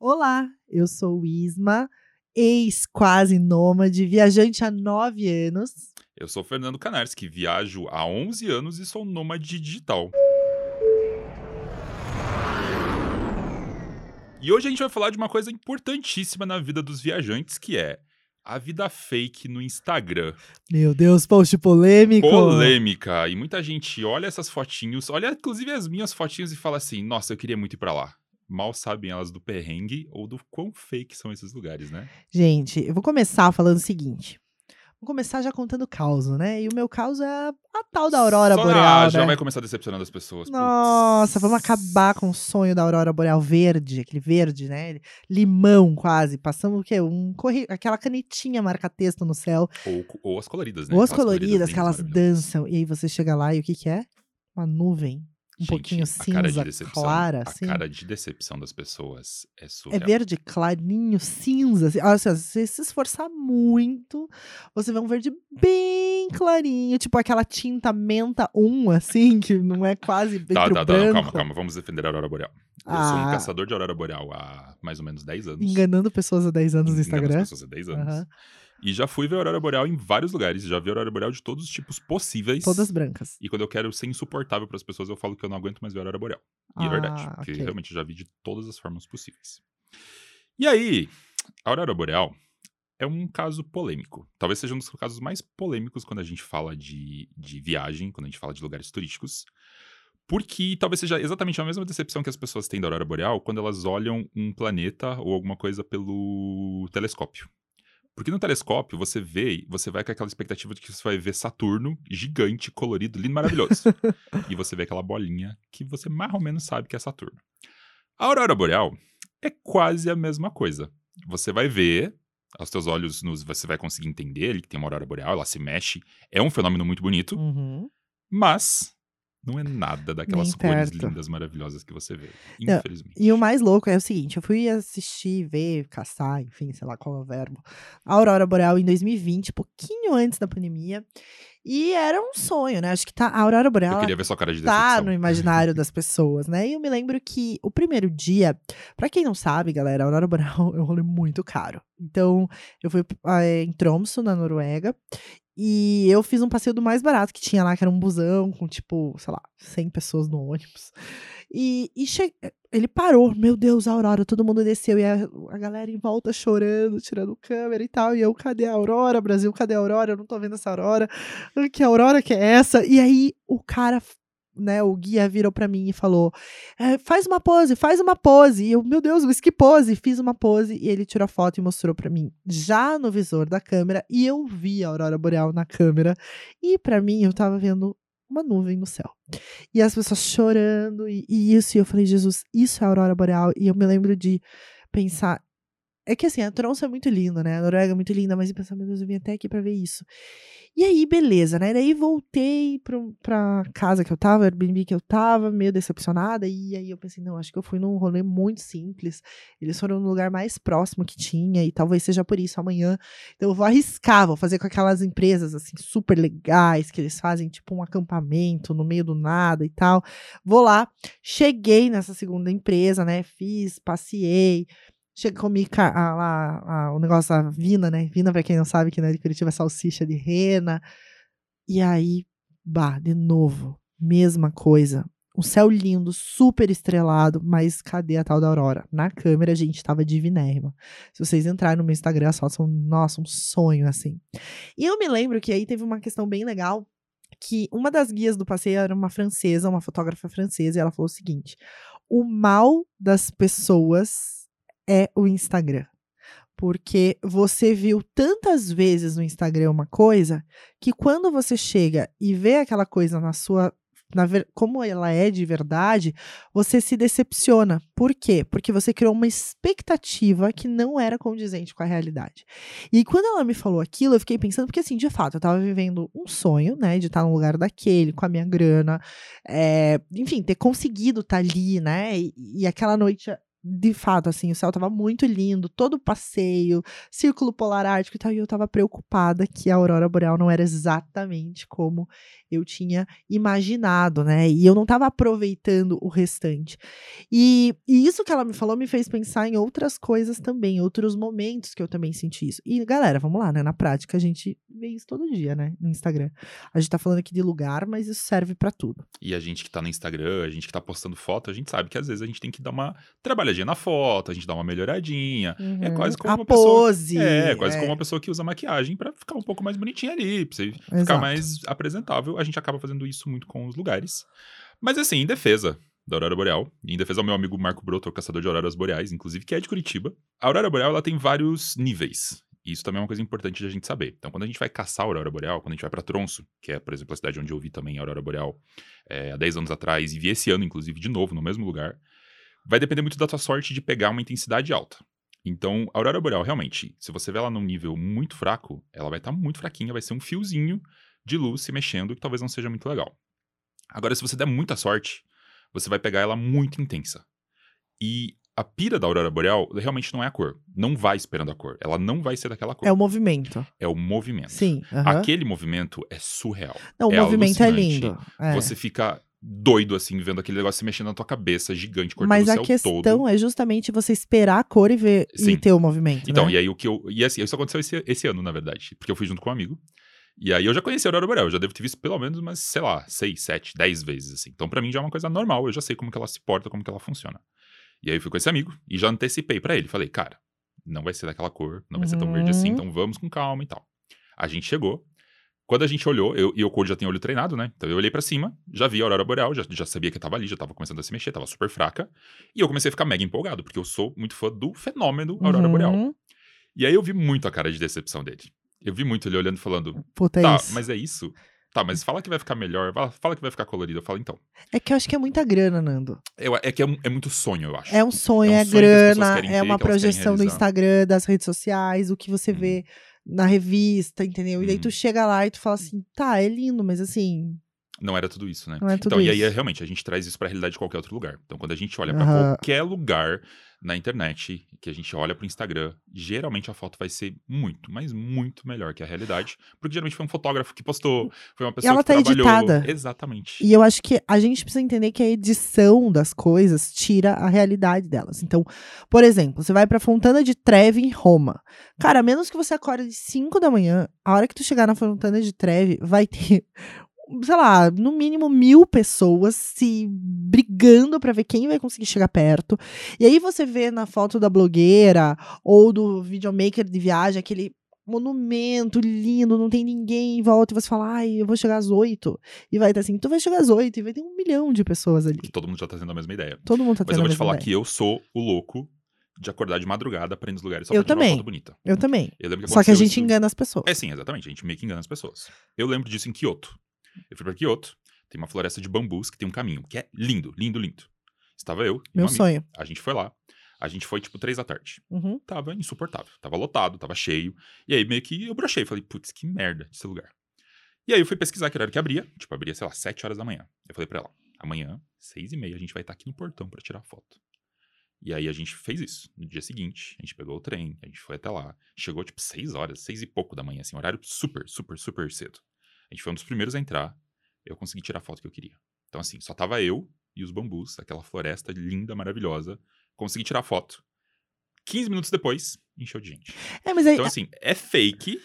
Olá, eu sou Isma, ex-quase nômade, viajante há nove anos. Eu sou Fernando Canarski, viajo há 11 anos e sou nômade digital. E hoje a gente vai falar de uma coisa importantíssima na vida dos viajantes, que é a vida fake no Instagram. Meu Deus, post polêmico. Polêmica. E muita gente olha essas fotinhos, olha inclusive as minhas fotinhos e fala assim: nossa, eu queria muito ir pra lá. Mal sabem elas do perrengue ou do quão fake são esses lugares, né? Gente, eu vou começar falando o seguinte. Vou começar já contando caos, né? E o meu caos é a, a tal da Aurora Só- Boreal, ah, já né? vai começar decepcionando as pessoas. Nossa, Putz. vamos acabar com o sonho da Aurora Boreal verde, aquele verde, né? Limão quase. Passamos o quê? Um corri... Aquela canetinha marca-texto no céu. Ou, ou as coloridas, né? Ou as Aquelas coloridas, que elas dançam. E aí você chega lá e o que que é? Uma nuvem. Um Gente, pouquinho a cinza, decepção- clara, A assim. cara de decepção das pessoas é É surreal. verde clarinho, cinza. Assim, assim, se você se esforçar muito, você vê um verde bem clarinho, tipo aquela tinta menta 1, assim, que não é quase Tá, tá, tá, não, calma, calma, vamos defender a Aurora Boreal. Eu sou um Ah. caçador de Aurora Boreal há mais ou menos 10 anos. Enganando pessoas há 10 anos no Instagram. pessoas há 10 anos. Aham. E já fui ver a Aurora Boreal em vários lugares, já vi a Aurora Boreal de todos os tipos possíveis. Todas brancas. E quando eu quero ser insuportável para as pessoas, eu falo que eu não aguento mais ver a Aurora Boreal. E é verdade, Ah, porque ok. realmente já vi de todas as formas possíveis. E aí, a Aurora Boreal é um caso polêmico. Talvez seja um dos casos mais polêmicos quando a gente fala de, de viagem, quando a gente fala de lugares turísticos. Porque talvez seja exatamente a mesma decepção que as pessoas têm da Aurora Boreal quando elas olham um planeta ou alguma coisa pelo telescópio. Porque no telescópio você vê, você vai com aquela expectativa de que você vai ver Saturno gigante, colorido, lindo, maravilhoso. e você vê aquela bolinha que você mais ou menos sabe que é Saturno. A aurora boreal é quase a mesma coisa. Você vai ver, aos teus olhos nos- você vai conseguir entender ali que tem uma aurora boreal, ela se mexe, é um fenômeno muito bonito, Uhum. mas não é nada daquelas cores lindas, maravilhosas que você vê. Não, Infelizmente. E o mais louco é o seguinte: eu fui assistir, ver, caçar, enfim, sei lá qual é o verbo, a Aurora Boreal em 2020, pouquinho antes da pandemia. E era um sonho, né? Acho que tá, a Aurora Boreal. Eu queria ver sua cara de tá no imaginário das pessoas, né? E eu me lembro que o primeiro dia, pra quem não sabe, galera, a Aurora Boreal é um rolê muito caro. Então, eu fui eh, em Tromsø, na Noruega, e eu fiz um passeio do mais barato que tinha lá, que era um busão com, tipo, sei lá, 100 pessoas no ônibus. E, e che- ele parou, meu Deus, a Aurora, todo mundo desceu, e a, a galera em volta chorando, tirando câmera e tal, e eu, cadê a Aurora, Brasil, cadê a Aurora? Eu não tô vendo essa Aurora. Que Aurora que é essa? E aí, o cara né, o guia virou pra mim e falou: "É, faz uma pose, faz uma pose. E eu, meu Deus, mas que pose? Fiz uma pose e ele tirou a foto e mostrou pra mim, já no visor da câmera, e eu vi a aurora boreal na câmera. E pra mim eu tava vendo uma nuvem no céu. E as pessoas chorando e, e isso, e eu falei: Jesus, isso é a aurora boreal. E eu me lembro de pensar é que assim, a Tromsø é muito linda, né? A Noruega é muito linda, mas eu pensava, meu Deus, eu vim até aqui pra ver isso. E aí, beleza, né? Daí voltei pro, pra casa que eu tava, Airbnb que eu tava, meio decepcionada. E aí eu pensei, não, acho que eu fui num rolê muito simples. Eles foram no lugar mais próximo que tinha, e talvez seja por isso amanhã. Então eu vou arriscar, vou fazer com aquelas empresas, assim, super legais, que eles fazem tipo um acampamento no meio do nada e tal. Vou lá, cheguei nessa segunda empresa, né? Fiz, passei. Cheguei, comi a- lá a- o negócio da Vina, né? Vina, pra quem não sabe, que né, de Curitiba é salsicha de rena. E aí, bah, de novo, mesma coisa. Um céu lindo, super estrelado, mas cadê a tal da Aurora? Na câmera, gente, tava divinérrima. Se vocês entrarem no meu Instagram, as fotos são, nossa, um sonho, assim. E eu me lembro que aí teve uma questão bem legal, que uma das guias do passeio era uma francesa, uma fotógrafa francesa, e ela falou o seguinte: o mal das pessoas é o Instagram. Porque você viu tantas vezes no Instagram uma coisa que quando você chega e vê aquela coisa na sua. Na ver, como ela é de verdade, você se decepciona. Por quê? Porque você criou uma expectativa que não era condizente com a realidade. E quando ela me falou aquilo, eu fiquei pensando, porque assim, de fato, eu tava vivendo um sonho, né, de estar num lugar daquele, com a minha grana, é, enfim, ter conseguido estar ali, né, e, e aquela noite de fato, assim, o céu tava muito lindo, todo o passeio, círculo polar ártico e tal, e eu tava preocupada que a aurora boreal não era exatamente como eu tinha imaginado, né? E eu não tava aproveitando o restante. E, e isso que ela me falou me fez pensar em outras coisas também, outros momentos que eu também senti isso. E galera, vamos lá, né? Na prática a gente vê isso todo dia, né? No Instagram. A gente tá falando aqui de lugar, mas isso serve para tudo. E a gente que tá no Instagram, a gente que tá postando foto, a gente sabe que às vezes a gente tem que dar uma na foto, a gente dá uma melhoradinha. Uhum. É quase como a uma pose. pessoa. É, quase é. como uma pessoa que usa maquiagem pra ficar um pouco mais bonitinha ali, pra você ficar Exato. mais apresentável. A gente acaba fazendo isso muito com os lugares. Mas assim, em defesa da Aurora Boreal, e em defesa ao meu amigo Marco Broto, caçador de auroras boreais, inclusive, que é de Curitiba, a Aurora Boreal ela tem vários níveis. E isso também é uma coisa importante de a gente saber. Então, quando a gente vai caçar a Aurora Boreal, quando a gente vai pra Tronço, que é, por exemplo, a cidade onde eu vi também a Aurora Boreal é, há 10 anos atrás, e vi esse ano, inclusive, de novo, no mesmo lugar, vai depender muito da tua sorte de pegar uma intensidade alta. Então, a Aurora Boreal, realmente, se você vê ela num nível muito fraco, ela vai estar muito fraquinha, vai ser um fiozinho de luz se mexendo, que talvez não seja muito legal. Agora, se você der muita sorte, você vai pegar ela muito intensa. E a pira da Aurora Boreal realmente não é a cor. Não vai esperando a cor. Ela não vai ser daquela cor. É o movimento. É o movimento. Sim. aham. Aquele movimento é surreal. Não, o é movimento é alucinante. lindo. é. Você fica doido, assim, vendo aquele negócio se mexendo na tua cabeça, gigante, cortando Mas o a céu questão todo. é justamente você esperar a cor e ver e Sim. ter o movimento. Então, né? e aí o que eu. E assim, isso aconteceu esse, esse ano, na verdade. Porque eu fui junto com um amigo. E aí eu já conheci a Aurora Boreal. Eu já devo ter visto pelo menos umas, sei lá, seis, sete, dez vezes, assim. Então, pra mim já é uma coisa normal. Eu já sei como que ela se porta, como que ela funciona. E aí eu fui com esse amigo e já antecipei pra ele. Falei, cara, não vai ser daquela cor, não vai ser tão verde assim, Uhum. então vamos com calma e tal. A gente chegou. Quando a gente olhou, eu, e o Code já tem olho treinado, né? Então eu olhei pra cima, já vi a Aurora Boreal, já, já sabia que tava ali, já tava começando a se mexer, tava super fraca. E eu comecei a ficar mega empolgado, porque eu sou muito fã do fenômeno Aurora Boreal. Uhum. E aí eu vi muito a cara de decepção dele. Eu vi muito ele olhando e falando, Puta, é tá, isso. mas é isso? Tá, mas fala que vai ficar melhor, fala- que vai ficar colorido. Eu falo, então. É que eu acho que é muita grana, Nando. Eu- é que é, é muito sonho, eu acho. É um sonho, É um é, sonho grana, é uma projeção do. Instagram, das redes sociais, o que você Uhum. vê na revista, entendeu? E daí Uhum. tu chega lá e tu fala assim, tá, é lindo, mas assim, Não era tudo isso, né? não é tudo então, isso. e aí, é, realmente, a gente traz isso pra realidade de qualquer outro lugar. Então, quando a gente olha pra Aham. qualquer lugar na internet, que a gente olha pro Instagram, geralmente a foto vai ser muito, mas muito melhor que a realidade. Porque geralmente foi um fotógrafo que postou, foi uma pessoa ela que tá trabalhou. editada. Exatamente. E eu acho que a gente precisa entender que a edição das coisas tira a realidade delas. Então, por exemplo, você vai pra Fontana de Trevi em Roma. Cara, a menos que você acorde de 5 da manhã, a hora que tu chegar na Fontana de Trevi, vai ter, sei lá, no mínimo mil pessoas se brigando pra ver quem vai conseguir chegar perto. E aí você vê na foto da blogueira ou do videomaker de viagem aquele monumento lindo, não tem ninguém em volta, e você fala, ai, eu vou chegar às oito. E vai estar assim, tu vai chegar às oito e vai ter um milhão de pessoas ali. Que todo mundo já tá tendo a mesma ideia. Todo mundo tá Mas tendo eu a vou te falar ideia. que eu sou o louco de acordar de madrugada pra ir nos lugares só Eu pra tirar também. uma foto bonita. Eu também. Eu lembro que Só que a gente isso- engana as pessoas. É sim, exatamente. A gente meio que engana as pessoas. Eu lembro disso em Kyoto. Eu fui pra Kyoto, tem uma floresta de bambus que tem um caminho, que é lindo, lindo, lindo. Estava eu Meu sonho. A gente foi lá. A gente foi, tipo, três da tarde. Uhum. Tava insuportável. Tava lotado, tava cheio. E aí, meio que eu brochei. Falei, putz, que merda esse lugar. E aí, eu fui pesquisar que hora que abria. Tipo, abria, sei lá, sete horas da manhã. Eu falei pra ela, amanhã, seis e meia, a gente vai estar aqui no portão pra tirar foto. E aí, a gente fez isso. No dia seguinte, a gente pegou o trem, a gente foi até lá. Chegou, tipo, seis horas, seis e pouco da manhã, assim, horário super, super, super cedo. A gente foi um dos primeiros a entrar. Eu consegui tirar a foto que eu queria. Então, assim, só tava eu e os bambus, aquela floresta linda, maravilhosa. Consegui tirar foto. 15 minutos depois, encheu de gente. É, mas aí, Então, assim, é fake,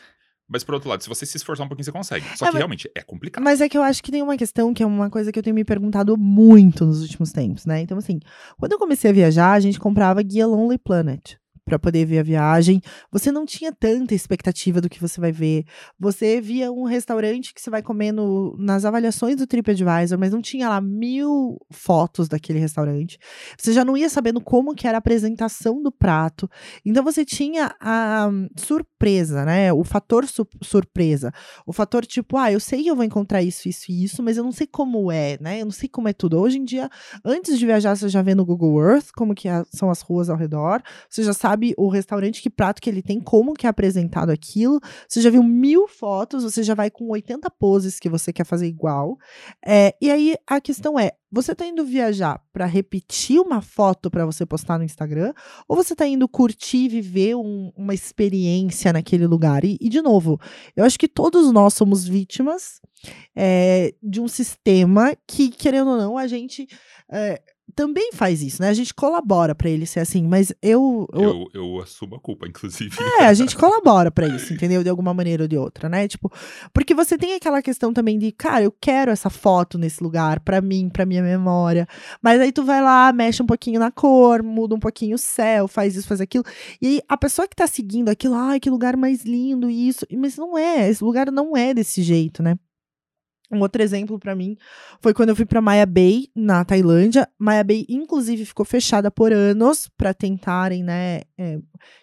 mas por outro lado, se você se esforçar um pouquinho, você consegue. Só É, que mas- realmente é complicado. Mas é que eu acho que tem uma questão que é uma coisa que eu tenho me perguntado muito nos últimos tempos, né? Então, assim, quando eu comecei a viajar, a gente comprava guia Lonely Planet pra poder ver a viagem. Você não tinha tanta expectativa do que você vai ver. Você via um restaurante que você vai comer no- nas avaliações do TripAdvisor, mas não tinha lá mil fotos daquele restaurante. Você já não ia sabendo como que era a apresentação do prato. Então você tinha a hum, surpresa, né? O fator su- surpresa. O fator tipo, ah, eu sei que eu vou encontrar isso, isso e isso, mas eu não sei como é, né? Eu não sei como é tudo. Hoje em dia, antes de viajar, você já vê no Google Earth como que são as ruas ao redor. Você já sabe sabe o restaurante, que prato que ele tem, como que é apresentado aquilo. Você já viu mil fotos, você já vai com 80 poses que você quer fazer igual. É, e aí a questão é: você tá indo viajar para repetir uma foto para você postar no Instagram? Ou você tá indo curtir, viver um, uma experiência naquele lugar? E, e, de novo, eu acho que todos nós somos vítimas é, de um sistema que, querendo ou não, a gente. É, também faz isso, né? A gente colabora para ele ser assim, mas eu eu... eu eu, assumo a culpa, inclusive. É, a gente colabora para isso, entendeu? De alguma maneira ou de outra, né? Tipo, porque você tem aquela questão também de, cara, eu quero essa foto nesse lugar para mim, para minha memória. Mas aí tu vai lá, mexe um pouquinho na cor, muda um pouquinho o céu, faz isso, faz aquilo. E aí a pessoa que tá seguindo aquilo, ai, que lugar mais lindo isso, mas não é, esse lugar não é desse jeito, né? Um outro exemplo para mim foi quando eu fui para Maya Bay, na Tailândia. Maya Bay, inclusive, ficou fechada por anos para tentarem, né, é,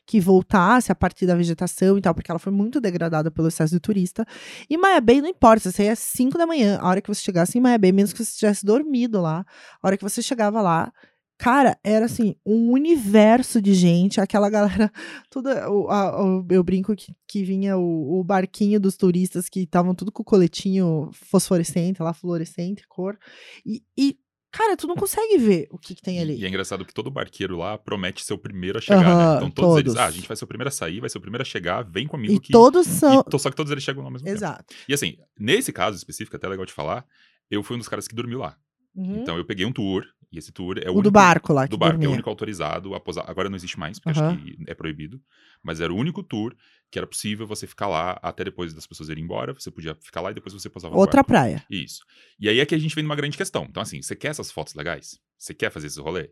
que voltasse a partir da vegetação e tal, porque ela foi muito degradada pelo excesso de turista. E Maya Bay, não importa, você ia às 5 da manhã, a hora que você chegasse em Maya Bay, menos que você tivesse dormido lá, a hora que você chegava lá, Cara, era assim, um universo de gente, aquela galera, toda. O, a, o, eu brinco que, que vinha o, o barquinho dos turistas que estavam tudo com o coletinho fosforescente, lá, fluorescente, cor. E, e cara, tu não consegue ver o que, que tem ali. E, é engraçado que todo barqueiro lá promete ser o primeiro a chegar, né? Então todos, todos, eles, ah, a gente vai ser o primeiro a sair, vai ser o primeiro a chegar, vem comigo. E que, todos são. E, só que todos eles chegam ao mesmo Exato. tempo. E assim, nesse caso específico, até é legal de falar, eu fui um dos caras que dormiu lá. Uhum. Então eu peguei um tour, e esse tour é o, o único, do barco lá. Do barco dormia. é o único autorizado a posar. Agora não existe mais, porque uhum. acho que é proibido. Mas era o único tour que era possível você ficar lá até depois das pessoas irem embora. Você podia ficar lá e depois você posava Outra praia. Isso. E aí é que a gente vem numa grande questão. Então, assim, você quer essas fotos legais? Você quer fazer esse rolê?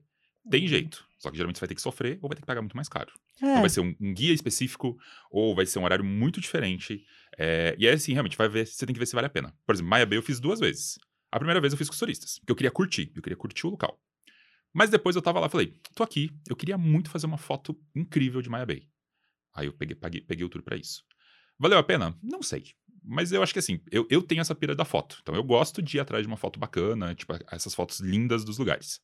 Tem uhum. jeito. Só que geralmente você vai ter que sofrer ou vai ter que pagar muito mais caro. É. Ou vai ser um, um, guia específico, ou vai ser um horário muito diferente. É, e aí, assim, realmente, vai ver, você tem que ver se vale a pena. Por exemplo, Maya Bay eu fiz duas vezes. A primeira vez eu fiz com os turistas, porque eu queria curtir, eu queria curtir o local. Mas depois eu tava lá e falei, tô aqui, eu queria muito fazer uma foto incrível de Maya Bay. Aí eu peguei, paguei, peguei o tour pra isso. Valeu a pena? Não sei. Mas eu acho que assim, eu, eu tenho essa pira da foto. Então eu gosto de ir atrás de uma foto bacana, tipo, essas fotos lindas dos lugares.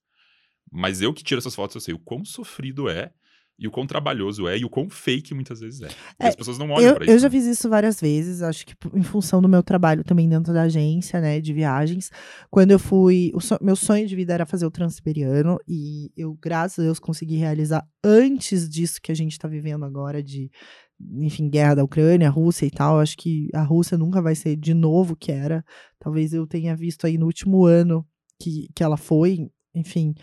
Mas eu que tiro essas fotos, eu sei o quão sofrido é e o quão trabalhoso é e o quão fake muitas vezes é. é as pessoas não olham eu, pra isso. Eu já fiz isso várias vezes, acho que em função do meu trabalho também dentro da agência, né, de viagens. Quando eu fui, so, meu sonho de vida era fazer o Transiberiano e eu, graças a Deus, consegui realizar antes disso que a gente tá vivendo agora de enfim, guerra da Ucrânia, Rússia e tal. Acho que a Rússia nunca vai ser de novo o que era. Talvez eu tenha visto aí no último ano que, que ela foi, enfim,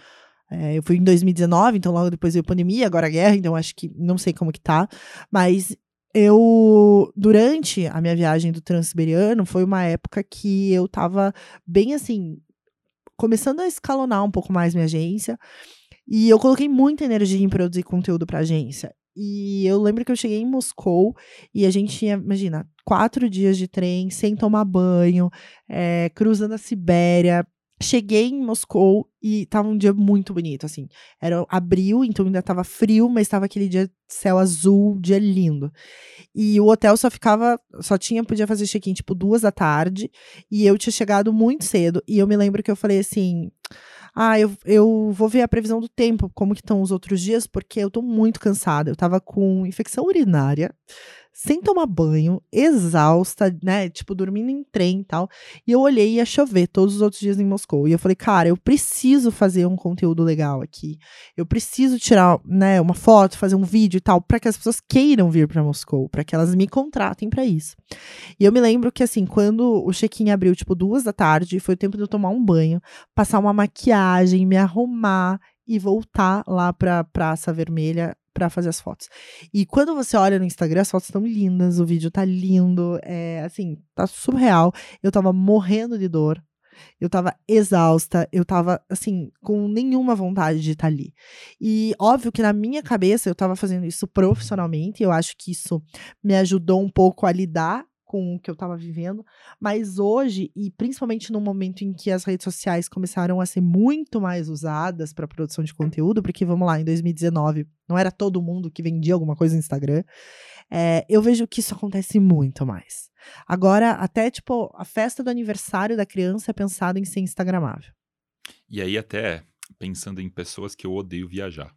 é, eu fui em 2019, então logo depois veio a pandemia, agora a guerra, então acho que não sei como que tá. Mas eu, durante a minha viagem do Transiberiano, foi uma época que eu tava bem assim, começando a escalonar um pouco mais minha agência. E eu coloquei muita energia em produzir conteúdo pra agência. E eu lembro que eu cheguei em Moscou e a gente tinha, imagina, quatro dias de trem, sem tomar banho, é, cruzando a Sibéria, Cheguei em Moscou e tava um dia muito bonito, assim. Era abril, então ainda tava frio, mas tava aquele dia céu azul, dia lindo. E o hotel só ficava, só tinha, podia fazer check-in tipo duas da tarde, e eu tinha chegado muito cedo. E eu me lembro que eu falei assim: ah, eu, eu vou ver a previsão do tempo, como que estão os outros dias, porque eu tô muito cansada. Eu tava com infecção urinária sem tomar banho, exausta, né? Tipo, dormindo em trem e tal. E eu olhei e ia chover todos os outros dias em Moscou. E eu falei, cara, eu preciso fazer um conteúdo legal aqui. Eu preciso tirar, né, uma foto, fazer um vídeo e tal, para que as pessoas queiram vir para Moscou, para que elas me contratem para isso. E eu me lembro que, assim, quando o check-in abriu, tipo, duas da tarde, foi o tempo de eu tomar um banho, passar uma maquiagem, me arrumar e voltar lá pra Praça Vermelha para fazer as fotos. E quando você olha no Instagram, as fotos estão lindas, o vídeo tá lindo, é assim, tá surreal. Eu tava morrendo de dor. Eu tava exausta, eu tava, assim, com nenhuma vontade de estar tá ali. E óbvio que na minha cabeça eu tava fazendo isso profissionalmente, eu acho que isso me ajudou um pouco a lidar com o que eu estava vivendo, mas hoje, e principalmente no momento em que as redes sociais começaram a ser muito mais usadas para produção de conteúdo, porque vamos lá, em 2019 não era todo mundo que vendia alguma coisa no Instagram, é, eu vejo que isso acontece muito mais. Agora, até tipo, a festa do aniversário da criança é pensada em ser Instagramável. E aí, até pensando em pessoas que eu odeio viajar.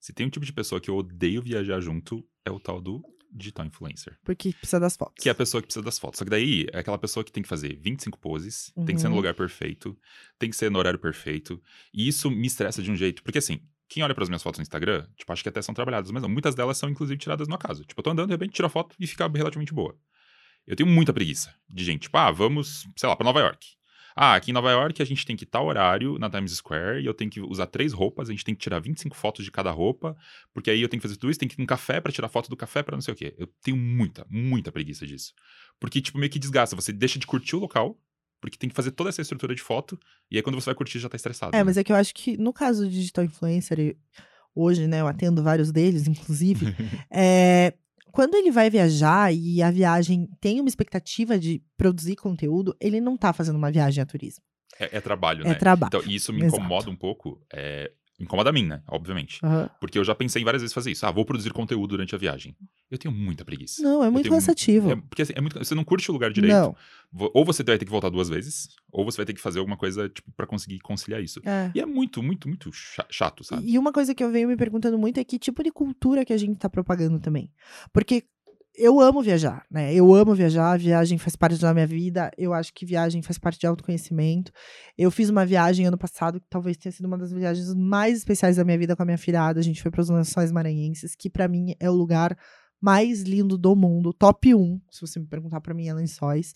Se tem um tipo de pessoa que eu odeio viajar junto, é o tal do digital influencer. Porque precisa das fotos. Que é a pessoa que precisa das fotos. Só que daí é aquela pessoa que tem que fazer 25 poses, tem que ser no Uhum. lugar perfeito, tem que ser no horário perfeito. E isso me estressa de um jeito. Porque assim, quem olha pras minhas fotos no Instagram, tipo, acho que até são trabalhadas, mas não, muitas delas são inclusive tiradas no acaso. Tipo, eu tô andando, de repente tira a foto e fica relativamente boa. Eu tenho muita preguiça de gente, tipo, ah, vamos, sei lá, pra Nova York. Ah, aqui em Nova York a gente tem que tal horário na Times Square e eu tenho que usar três roupas, a gente tem que tirar 25 fotos de cada roupa, porque aí eu tenho que fazer tudo isso, tem que ir num café pra tirar foto do café pra não sei o quê. Eu tenho muita, muita preguiça disso. Porque, tipo, meio que desgasta. Você deixa de curtir o local, porque tem que fazer toda essa estrutura de foto, e aí quando você vai curtir já tá estressado. É, né? mas é que eu acho que no caso de digital influencer, hoje, né, eu atendo vários deles, inclusive, é, quando ele vai viajar e a viagem tem uma expectativa de produzir conteúdo, ele não tá fazendo uma viagem a turismo. é, é trabalho, É né? trabalho. Então, e isso me Exato. incomoda um pouco. É... Incomoda a mim, né? Obviamente. Aham. Porque eu já pensei várias vezes fazer isso. Ah, vou produzir conteúdo durante a viagem. Eu tenho muita preguiça. Não, é muito cansativo. É, porque assim, é muito- você não curte o lugar direito. Não. Ou você vai ter que voltar duas vezes, ou você vai ter que fazer alguma coisa, tipo, pra conseguir conciliar isso. É. E é muito, muito, muito cha- chato, sabe? E uma coisa que eu venho me perguntando muito é que tipo de cultura que a gente tá propagando também. Porque eu amo viajar, né? Eu amo viajar, viagem faz parte da minha vida. Eu acho que viagem faz parte de autoconhecimento. Eu fiz uma viagem ano passado que talvez tenha sido uma das viagens mais especiais da minha vida com a minha filhada. A gente foi para os Lençóis Maranhenses, que pra mim é o lugar mais lindo do mundo, top 1, se você me perguntar pra mim, é Lençóis.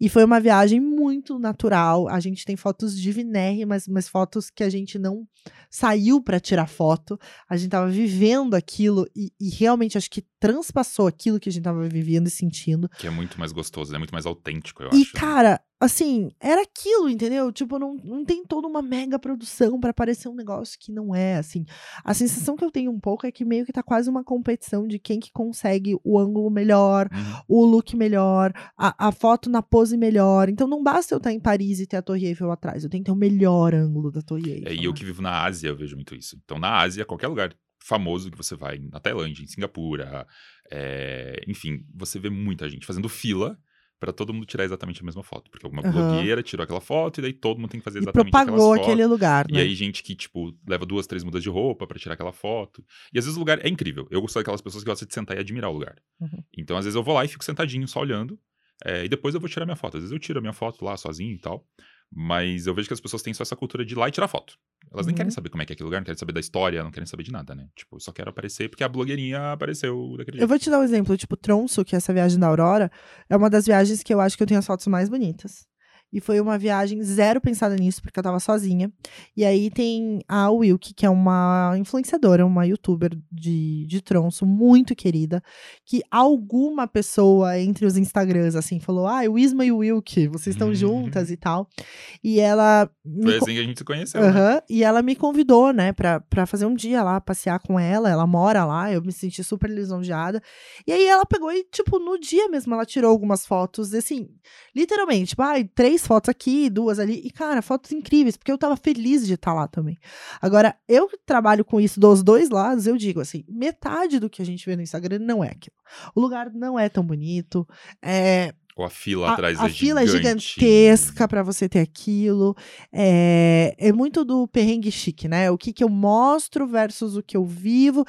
E foi uma viagem muito natural. A gente tem fotos divinérrimas, mas fotos que a gente não saiu pra tirar foto. A gente tava vivendo aquilo e, e realmente acho que transpassou aquilo que a gente tava vivendo e sentindo. Que é muito mais gostoso, é muito mais autêntico, eu E, acho. né? cara, assim, era aquilo, entendeu? Tipo, não, não tem toda uma mega produção pra parecer um negócio que não é, assim. A sensação que eu tenho um pouco é que meio que tá quase uma competição de quem que consegue o ângulo melhor, Uhum. o look melhor, a, a foto na pose melhor. Então não basta eu estar em Paris e ter a Torre Eiffel atrás, eu tenho que ter o melhor ângulo da Torre Eiffel. É, e eu né? que vivo na Ásia, eu vejo muito isso. Então, na Ásia, qualquer lugar famoso que você vai, na Tailândia, em Singapura, é, enfim, você vê muita gente fazendo fila pra todo mundo tirar exatamente a mesma foto. Porque alguma Aham. blogueira tirou aquela foto e daí todo mundo tem que fazer E exatamente propagou aquelas fotos. aquele lugar, E né? aí, gente que, tipo, leva duas, três mudas de roupa pra tirar aquela foto. E às vezes o lugar é incrível. Eu sou daquelas pessoas que gostam de sentar e admirar o lugar. Uhum. Então, às vezes, eu vou lá e fico sentadinho, só olhando. é, e depois eu vou tirar minha foto. Às vezes eu tiro a minha foto lá sozinho e tal. Mas eu vejo que as pessoas têm só essa cultura de ir lá e tirar foto. Elas nem Uhum. querem saber como é que é aquele lugar, não querem saber da história, não querem saber de nada, né? Tipo, só quero aparecer porque a blogueirinha apareceu daquele Eu jeito. vou te dar um exemplo, tipo, Tronço, que é essa viagem da Aurora, é uma das viagens que eu acho que eu tenho as fotos mais bonitas. E foi uma viagem zero pensada nisso, porque eu tava sozinha. E aí tem a Wilk, que é uma influenciadora, uma youtuber de, de tronço, muito querida, que alguma pessoa entre os Instagrams, assim, falou: Ah, o Isma e o Wilk, vocês estão Uhum. juntas e tal. E ela. Foi assim que a gente se conheceu, né? Aham, E ela me convidou, né, pra, pra fazer um dia lá, passear com ela. Ela mora lá, eu me senti super lisonjeada. E aí ela pegou e, tipo, no dia mesmo, ela tirou algumas fotos, assim, literalmente, tipo, ai, três fotos aqui, duas ali. E, cara, fotos incríveis, porque eu tava feliz de estar lá também. Agora, eu trabalho com isso dos dois lados, eu digo assim, metade do que a gente vê no Instagram não é aquilo. O lugar não é tão bonito. É, Ou a fila a, atrás a é fila é gigante. gigantesca pra você ter aquilo. É, é muito do perrengue chique, né? O que, que eu mostro versus o que eu vivo.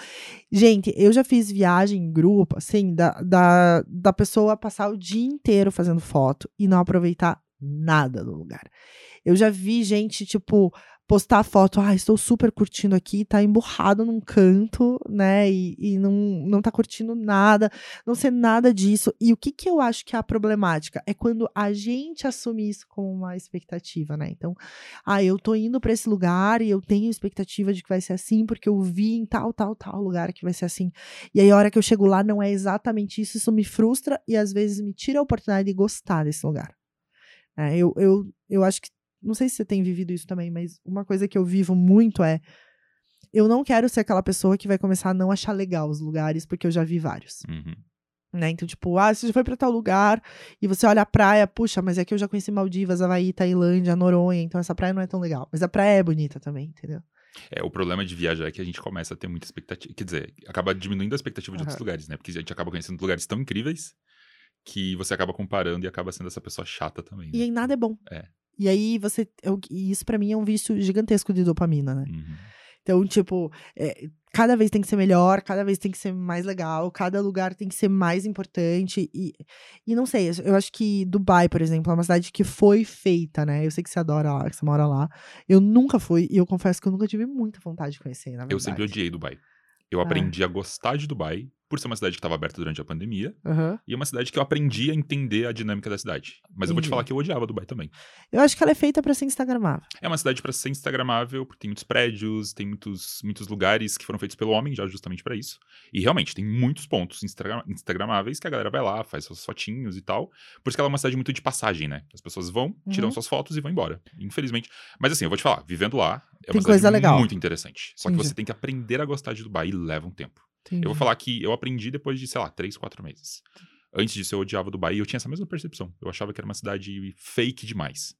Gente, eu já fiz viagem em grupo, assim, da, da, da pessoa passar o dia inteiro fazendo foto e não aproveitar nada do lugar. Eu já vi gente, tipo, postar foto, ah, estou super curtindo aqui, tá emburrado num canto, né? E, e não, não tá curtindo nada, não ser nada disso. E o que que eu acho que é a problemática? É quando a gente assume isso como uma expectativa, né? Então, ah, eu tô indo pra esse lugar e eu tenho expectativa de que vai ser assim, porque eu vi em tal, tal, tal lugar que vai ser assim. E aí, a hora que eu chego lá, não é exatamente isso, isso me frustra e às vezes me tira a oportunidade de gostar desse lugar. É, eu, eu, eu acho que não sei se você tem vivido isso também, mas uma coisa que eu vivo muito é. Eu não quero ser aquela pessoa que vai começar a não achar legal os lugares, porque eu já vi vários. Uhum. Né? Então, tipo, ah, você já foi pra tal lugar e você olha a praia, puxa, mas é que eu já conheci Maldivas, Havaí, Tailândia, Noronha, então essa praia não é tão legal. Mas a praia é bonita também, entendeu? É, o problema de viajar é que a gente começa a ter muita expectativa. Quer dizer, acaba diminuindo a expectativa de outros Aham. lugares, né? Porque a gente acaba conhecendo lugares tão incríveis que você acaba comparando e acaba sendo essa pessoa chata também. E Né? aí nada é bom. É. E aí você. eu- e isso pra mim é um vício gigantesco de dopamina, né? Uhum. Então, tipo, é, cada vez tem que ser melhor, cada vez tem que ser mais legal, cada lugar tem que ser mais importante. E, e não sei, eu acho que Dubai, por exemplo, é uma cidade que foi feita, né? Eu sei que você adora lá, que você mora lá. Eu nunca fui, e eu confesso que eu nunca tive muita vontade de conhecer, na verdade. Eu sempre odiei Dubai. Eu Ah. aprendi a gostar de Dubai por ser uma cidade que estava aberta durante a pandemia Aham. e é uma cidade que eu aprendi a entender a dinâmica da cidade. Mas eu vou te Entendi. falar que eu odiava Dubai também. Eu acho que ela é feita pra ser instagramável. É uma cidade para ser instagramável, porque tem muitos prédios, tem muitos, muitos lugares que foram feitos pelo homem já justamente para isso. E realmente tem muitos pontos instagra- instagramáveis que a galera vai lá, faz suas fotinhos e tal. Por isso que ela é uma cidade muito de passagem, né? As pessoas vão, tiram Uhum. suas fotos e vão embora. Infelizmente. Mas assim, eu vou te falar, vivendo lá, é Tem uma coisa cidade legal. muito interessante. Só que Entendi. você tem que aprender a gostar de Dubai e leva um tempo. Entendi. Eu vou falar que eu aprendi depois de, sei lá, três, quatro meses. Antes disso, eu odiava Dubai e eu tinha essa mesma percepção. Eu achava que era uma cidade fake demais.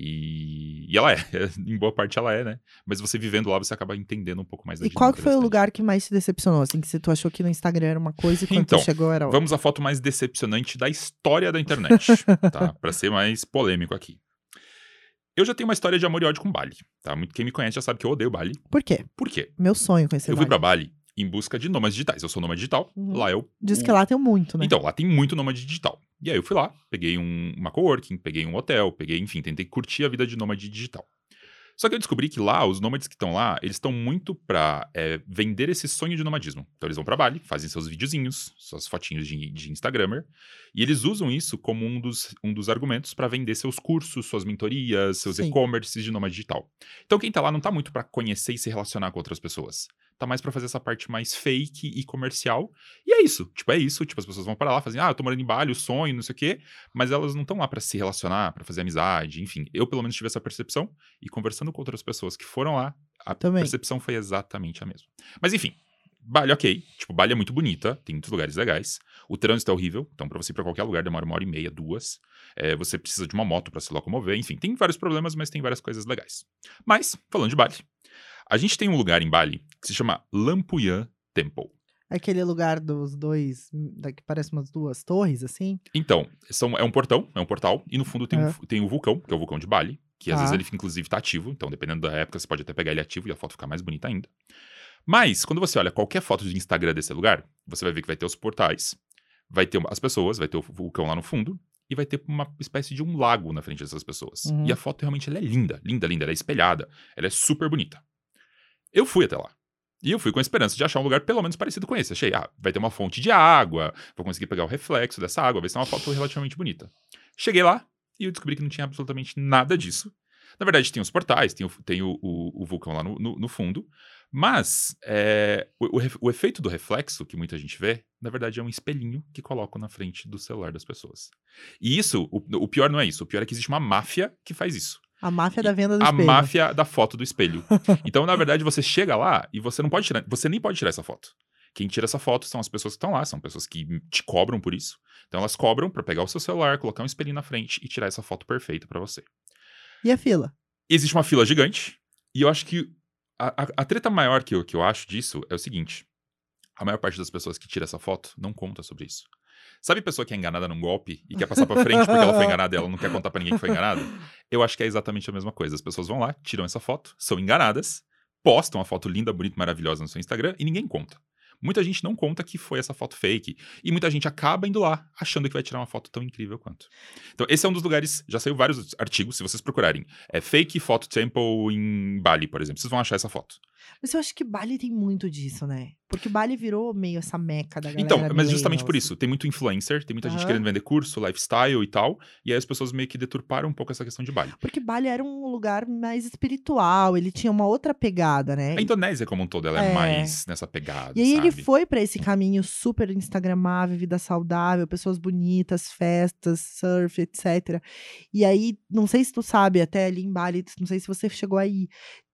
E, e ela é, em boa parte ela é, né? Mas você vivendo lá, você acaba entendendo um pouco mais da E qual que foi o lugar que mais te decepcionou? Assim, que você, tu achou que no Instagram era uma coisa e quando Então, chegou era outra? Vamos à foto mais decepcionante da história da internet, tá? Pra ser mais polêmico aqui. Eu já tenho uma história de amor e ódio com Bali, tá? Muito- Quem me conhece já sabe que eu odeio Bali. Por quê? Por quê? Meu sonho conhecer eu fui Bali. pra Bali em busca de nômades digitais. Eu sou nômade digital, Uhum. lá eu Diz que lá tem muito, né? Então, lá tem muito nômade digital. E aí eu fui lá, peguei um, uma coworking, peguei um hotel, peguei, enfim, tentei curtir a vida de nômade digital. Só que eu descobri que lá, os nômades que estão lá, eles estão muito pra é, vender esse sonho de nomadismo. Então eles vão pra Bali, fazem seus videozinhos, suas fotinhos de, de Instagrammer, e eles usam isso como um dos, um dos argumentos pra vender seus cursos, suas mentorias, seus e-commerces de nômade digital. Então quem tá lá não tá muito pra conhecer e se relacionar com outras pessoas. Tá mais pra fazer essa parte mais fake e comercial. E é isso. Tipo, é isso. Tipo, as pessoas vão para lá, fazem, ah, eu tô morando em Bali, o sonho, não sei o quê. Mas elas não estão lá pra se relacionar, pra fazer amizade, enfim. Eu, pelo menos, tive essa percepção. E conversando com outras pessoas que foram lá, a Também. percepção foi exatamente a mesma. Mas enfim, Bali, ok. Tipo, Bali é muito bonita, tem muitos lugares legais. O trânsito é horrível, então pra você ir pra qualquer lugar demora uma hora e meia, duas. É, você precisa de uma moto pra se locomover, enfim, tem vários problemas, mas tem várias coisas legais. Mas, falando de Bali, a gente tem um lugar em Bali que se chama Lampuyan Temple. Aquele lugar dos dois, hum, que parece umas duas torres, assim. Então, são, é um portão, é um portal, e no fundo tem, um, É. fu- tem o vulcão, que é o vulcão de Bali, que às Tá. vezes ele inclusive tá ativo, então dependendo da época você pode até pegar ele ativo e a foto ficar mais bonita ainda. Mas, quando você olha qualquer foto de Instagram desse lugar, você vai ver que vai ter os portais, vai ter as pessoas, vai ter o vulcão lá no fundo, e vai ter uma espécie de um lago na frente dessas pessoas. Uhum. E a foto realmente ela é linda, linda, linda, ela é espelhada, ela é super bonita. Eu fui até lá. E eu fui com a esperança de achar um lugar pelo menos parecido com esse. Achei, ah, vai ter uma fonte de água, vou conseguir pegar o reflexo dessa água, vai ser uma foto relativamente bonita. Cheguei lá e eu descobri que não tinha absolutamente nada disso. Na verdade, tem os portais, tem o, tem o, o- o vulcão lá no, no- no fundo, mas é, o, o efeito do reflexo, que muita gente vê, na verdade é um espelhinho que colocam na frente do celular das pessoas. E isso, o, o pior não é isso, o pior é que existe uma máfia que faz isso A máfia da venda do a espelho. máfia da foto do espelho. Então, na verdade, você chega lá e você não pode tirar, você nem pode tirar essa foto. Quem tira essa foto são as pessoas que estão lá, são pessoas que te cobram por isso. Então elas cobram pra pegar o seu celular, colocar um espelhinho na frente e tirar essa foto perfeita pra você. E a fila? Existe uma fila gigante e eu acho que a, a- a treta maior que eu, que eu acho disso é o seguinte: a maior parte das pessoas que tira essa foto não conta sobre isso. Sabe pessoa que é enganada num golpe e quer passar pra frente porque ela foi enganada e ela não quer contar pra ninguém que foi enganada? Eu acho que é exatamente a mesma coisa. As pessoas vão lá, tiram essa foto, são enganadas, postam a foto linda, bonita, maravilhosa no seu Instagram e ninguém conta. Muita gente não conta que foi essa foto fake. E muita gente acaba indo lá achando que vai tirar uma foto tão incrível quanto. Então, esse é um dos lugares. Já saiu vários artigos, se vocês procurarem. É fake photo temple em Bali, por exemplo. Vocês vão achar essa foto. Mas eu acho que Bali tem muito disso, né? Porque Bali virou meio essa meca da galera. Então, mas justamente por isso, tem muito influencer, tem muita gente Aham. querendo vender curso, lifestyle e tal, e aí as pessoas meio que deturparam um pouco essa questão de Bali. Porque Bali era um lugar mais espiritual, ele tinha uma outra pegada, né? A Indonésia como um todo, ela é, É. mais nessa pegada, E aí ele sabe? foi pra esse caminho super instagramável, vida saudável, pessoas bonitas, festas, surf, etc. E aí, não sei se tu sabe, até ali em Bali, não sei se você chegou aí,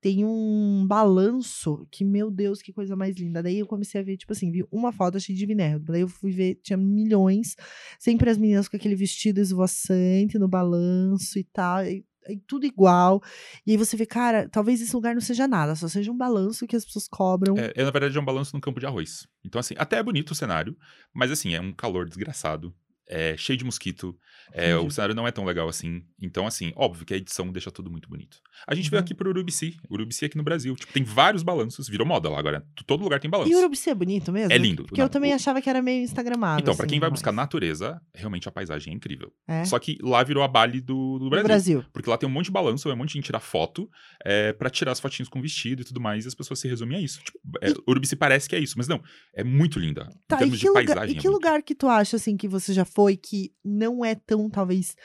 tem um balanço que, meu Deus, que coisa mais linda. Daí eu comecei a ver, tipo assim, vi uma foto, achei divina. Daí eu fui ver, tinha milhões, sempre as meninas com aquele vestido esvoaçante no balanço e tal. E, e tudo igual. E aí você vê, cara, talvez esse lugar não seja nada, só seja um balanço que as pessoas cobram. É, é, na verdade, é um balanço no campo de arroz. Então, assim, até é bonito o cenário, mas assim, é um calor desgraçado. É cheio de mosquito, é, o cenário não é tão legal assim. Então, assim, óbvio que a edição deixa tudo muito bonito. A gente veio Uhum. aqui pro Urubici, Urubici aqui no Brasil. Tipo, tem vários balanços, virou moda lá agora. Todo lugar tem balanço. E Urubici é bonito mesmo? É lindo. Porque eu Não, também o- achava que era meio instagramável. Então, pra assim, quem vai mas- buscar natureza, realmente a paisagem é incrível. É? Só que lá virou a Bali do, do Brasil. Brasil. Porque lá tem um monte de balanço, é um monte de gente tirar foto é, pra tirar as fotinhos com vestido e tudo mais, e as pessoas se resumem a isso. Tipo, é, Urubici parece que é isso, mas não, é muito linda. Tá, em e termos que, de lugar, paisagem. e é que lugar que tu acha, assim, que você já foi que não é tão, talvez,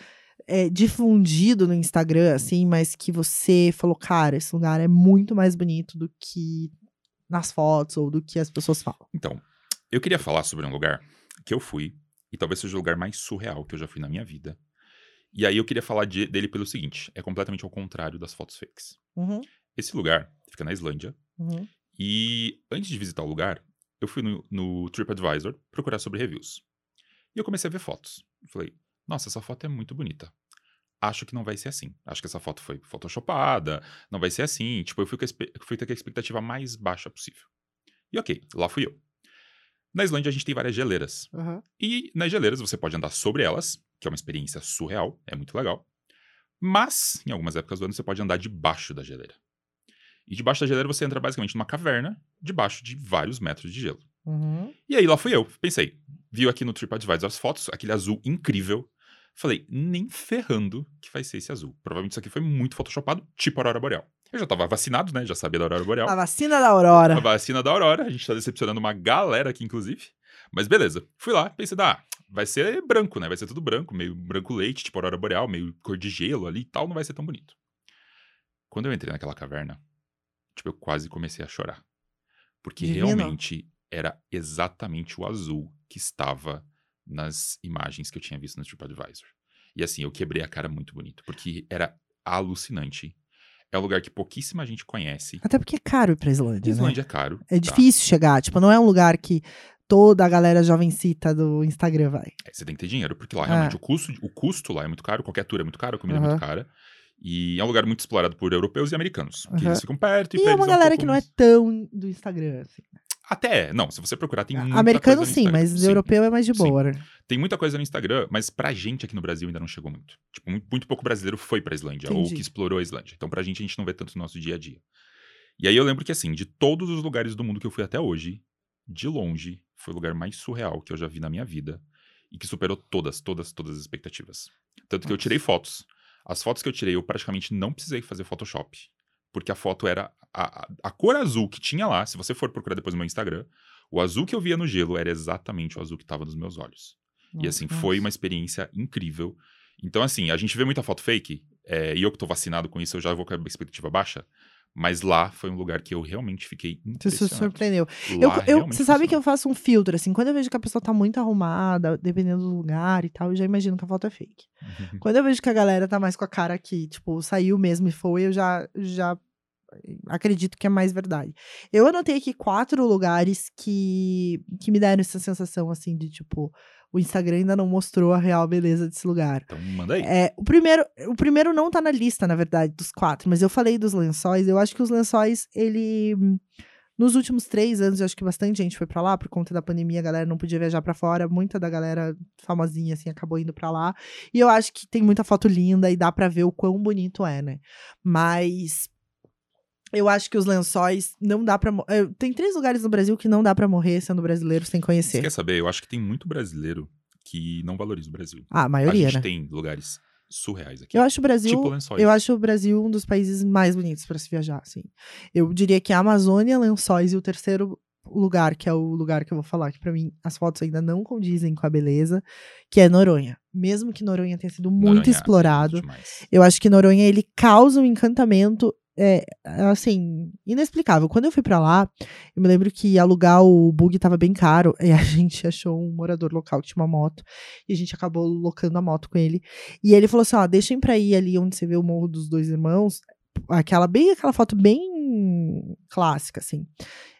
é, difundido no Instagram, assim, mas que você falou, cara, esse lugar é muito mais bonito do que nas fotos ou do que as pessoas falam. Então, eu queria falar sobre um lugar que eu fui, e talvez seja o lugar mais surreal que eu já fui na minha vida. E aí eu queria falar de- dele pelo seguinte: é completamente ao contrário das fotos fakes. Uhum, Esse lugar fica na Islândia, uhum. e antes de visitar o lugar, eu fui no, no TripAdvisor procurar sobre reviews. E eu comecei a ver fotos. Falei, nossa, essa foto é muito bonita. Acho que não vai ser assim. Acho que essa foto foi photoshopada, não vai ser assim. Tipo, eu fui, com a fui ter com a expectativa mais baixa possível. E ok, lá fui eu. Na Islândia a gente tem várias geleiras. aham. E nas geleiras você pode andar sobre elas, que é uma experiência surreal, é muito legal. Mas, em algumas épocas do ano, você pode andar debaixo da geleira. E debaixo da geleira você entra basicamente numa caverna, debaixo de vários metros de gelo. Uhum. E aí lá fui eu, pensei, viu aqui no TripAdvisor as fotos, aquele azul incrível. Falei, nem ferrando que vai ser esse azul. Provavelmente isso aqui foi muito photoshopado, tipo Aurora Boreal. Eu já tava vacinado, né? Já sabia da Aurora Boreal. A vacina da Aurora. A vacina da Aurora, a gente tá decepcionando uma galera aqui, inclusive. Mas beleza, fui lá, pensei, ah, vai ser branco, né? Vai ser tudo branco, meio branco leite, tipo Aurora Boreal, meio cor de gelo ali e tal, não vai ser tão bonito. Quando eu entrei naquela caverna, tipo, eu quase comecei a chorar. Porque Divino. realmente era exatamente o azul que estava nas imagens que eu tinha visto no TripAdvisor. E assim, eu quebrei a cara muito bonito, porque era alucinante. É um lugar que pouquíssima gente conhece. Até porque é caro ir pra Islândia, né? Islândia é caro. É tá? difícil chegar. Tipo, não é um lugar que toda a galera jovencita do Instagram vai. É, você tem que ter dinheiro, porque lá É. realmente o, custo, o custo lá é muito caro, qualquer tour é muito caro, a comida é Aham. muito cara. E é um lugar muito explorado por europeus e americanos. Que Aham. eles ficam perto e, E é uma um galera pouco que não é tão do Instagram, assim. Até, não, se você procurar tem muita Americano coisa no sim, mas europeu é mais de Sim. boa, né? Tem muita coisa no Instagram, mas pra gente aqui no Brasil ainda não chegou muito. Tipo, muito, pouco brasileiro foi pra Islândia, ou Entendi. que explorou a Islândia. Então pra gente, a gente não vê tanto no nosso dia a dia. E aí eu lembro que, assim, de todos os lugares do mundo que eu fui até hoje, de longe, foi o lugar mais surreal que eu já vi na minha vida. E que superou todas, todas, todas as expectativas. Tanto que eu tirei fotos. As fotos que eu tirei, eu praticamente não precisei fazer Photoshop. Porque a foto era. A, a, cor azul que tinha lá, se você for procurar depois no meu Instagram, o azul que eu via no gelo era exatamente o azul que estava nos meus olhos. E assim, Nossa. foi uma experiência incrível. Então, assim, a gente vê muita foto fake, é, e eu que tô vacinado com isso, eu já vou com a expectativa baixa. Mas lá foi um lugar que eu realmente fiquei Você se impressionado. surpreendeu. Lá, Eu, eu, você sabe que eu impressionado. faço um filtro, assim, quando eu vejo que a pessoa tá muito arrumada, dependendo do lugar e tal, eu já imagino que a foto é fake. Quando eu vejo que a galera tá mais com a cara que, tipo, saiu mesmo e foi, eu já, já acredito que é mais verdade. Eu anotei aqui quatro lugares que, que me deram essa sensação, assim, de, tipo, o Instagram ainda não mostrou a real beleza desse lugar. Então, manda aí. É, o, primeiro, o primeiro não tá na lista, na verdade, dos quatro, mas eu falei dos lençóis. Eu acho que os lençóis, ele. Nos últimos três anos, eu acho que bastante gente foi pra lá, por conta da pandemia, a galera não podia viajar pra fora. Muita da galera famosinha, assim, acabou indo pra lá. E eu acho que tem muita foto linda e dá pra ver o quão bonito é, né? Mas. Eu acho que os lençóis não dá pra. eh, Tem três lugares no Brasil que não dá pra morrer sendo brasileiro sem Você conhecer. quer saber? Eu acho que tem muito brasileiro que não valoriza o Brasil. Ah, a a maioria, gente né? tem lugares surreais aqui. Eu acho o Brasil. Tipo lençóis. Eu acho o Brasil um dos países mais bonitos para se viajar, assim. Eu diria que a Amazônia, Lençóis e o terceiro lugar, que é o lugar que eu vou falar, que pra mim as fotos ainda não condizem com a beleza, que é Noronha. Mesmo que Noronha tenha sido muito Noronha é explorado, demais. eu acho que Noronha ele causa um encantamento é, assim, inexplicável. Quando eu fui pra lá, eu me lembro que alugar o bug tava bem caro, e a gente achou um morador local que tinha uma moto, e a gente acabou locando a moto com ele. E ele falou assim: ó, deixem pra ir ali onde você vê o Morro dos Dois Irmãos, aquela bem aquela foto bem clássica, assim.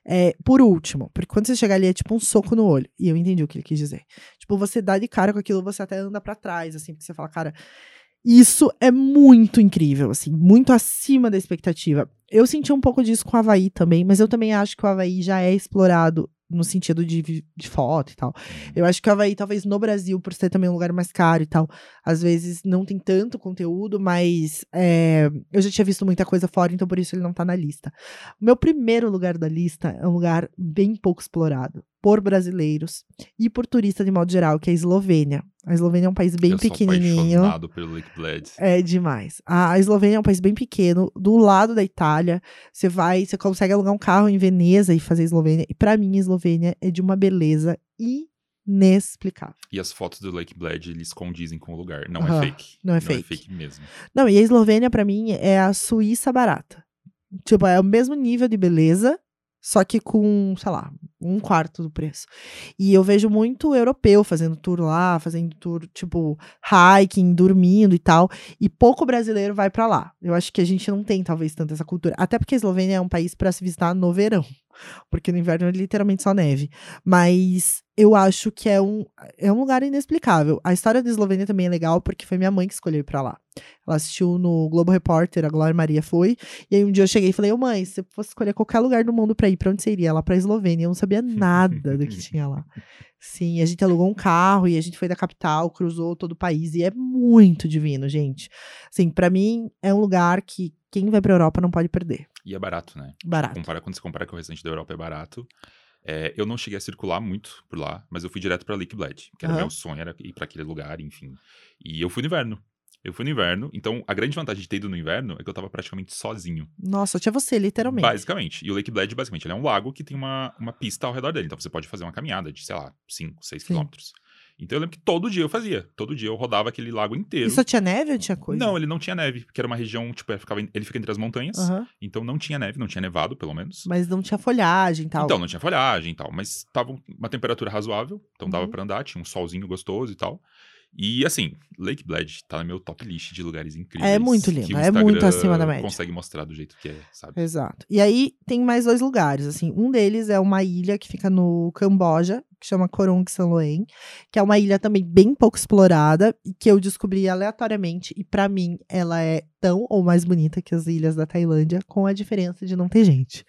É, por último, porque quando você chegar ali é tipo um soco no olho. E eu entendi o que ele quis dizer. Tipo, você dá de cara com aquilo, você até anda pra trás, assim, porque você fala, cara, isso é muito incrível, assim, muito acima da expectativa. Eu senti um pouco disso com o Havaí também, mas eu também acho que o Havaí já é explorado no sentido de, de foto e tal. Eu acho que o Havaí, talvez no Brasil, por ser também um lugar mais caro e tal, às vezes não tem tanto conteúdo, mas é, eu já tinha visto muita coisa fora, então por isso ele não tá na lista. O meu primeiro lugar da lista é um lugar bem pouco explorado por brasileiros e por turistas de modo geral, que é a Eslovênia. A Eslovênia é um país bem eu sou pequenininho. apaixonado pelo Lake Bled. É demais. A Eslovênia é um país bem pequeno, do lado da Itália. Você vai, você consegue alugar um carro em Veneza e fazer a Eslovênia. E pra mim, a Eslovênia é de uma beleza inexplicável. E as fotos do Lake Bled, eles condizem com o lugar. Não Aham, é fake. não é Não fake. é fake mesmo. Não, e a Eslovênia, pra mim, é a Suíça barata. Tipo, é o mesmo nível de beleza, só que com, sei lá, um quarto do preço. E eu vejo muito europeu fazendo tour lá, fazendo tour, tipo, hiking, dormindo e tal. E pouco brasileiro vai pra lá. Eu acho que a gente não tem, talvez, tanto essa cultura. Até porque a Eslovênia é um país pra se visitar no verão. Porque no inverno é literalmente só neve. Mas eu acho que é um, é um lugar inexplicável. A história da Eslovênia também é legal, porque foi minha mãe que escolheu ir pra lá. Ela assistiu no Globo Repórter, a Glória Maria foi. E aí um dia eu cheguei e falei, ô mãe, se você fosse escolher qualquer lugar do mundo pra ir, pra onde você iria? Lá pra Eslovênia. Eu não sabia nada do que tinha lá. Sim, a gente alugou um carro e a gente foi da capital, cruzou todo o país. E é muito divino, gente. Assim, pra mim, é um lugar que quem vai pra Europa não pode perder. E é barato, né? Barato. Compara, quando você compara com o restante da Europa, é barato. É, eu não cheguei a circular muito por lá, mas eu fui direto pra Lake Bled, que era Aham. meu sonho, era ir pra aquele lugar, enfim. E eu fui no inverno. Eu fui no inverno, então a grande vantagem de ter ido no inverno é que eu tava praticamente sozinho. Nossa, tinha você, literalmente. Basicamente. E o Lake Bled, basicamente, ele é um lago que tem uma, uma pista ao redor dele. Então você pode fazer uma caminhada de, sei lá, 5, 6 Sim. quilômetros. Então eu lembro que todo dia eu fazia. Todo dia eu rodava aquele lago inteiro. E só tinha neve ou tinha coisa? Não, ele não tinha neve, porque era uma região, tipo, ele, ficava, ele fica entre as montanhas. Aham. Então não tinha neve, não tinha nevado, pelo menos. Mas não tinha folhagem e tal. Então, não tinha folhagem e tal, mas tava uma temperatura razoável, então dava Uhum. pra andar, tinha um solzinho gostoso e tal. E assim, Lake Bled tá no meu top list de lugares incríveis. É muito lindo, é muito acima da média. consegue mostrar do jeito que é, sabe? Exato. E aí tem mais dois lugares, assim. Um deles é uma ilha que fica no Camboja, que chama Korong Sanloen, que é uma ilha também bem pouco explorada e que eu descobri aleatoriamente e pra mim ela é tão ou mais bonita que as ilhas da Tailândia, com a diferença de não ter gente.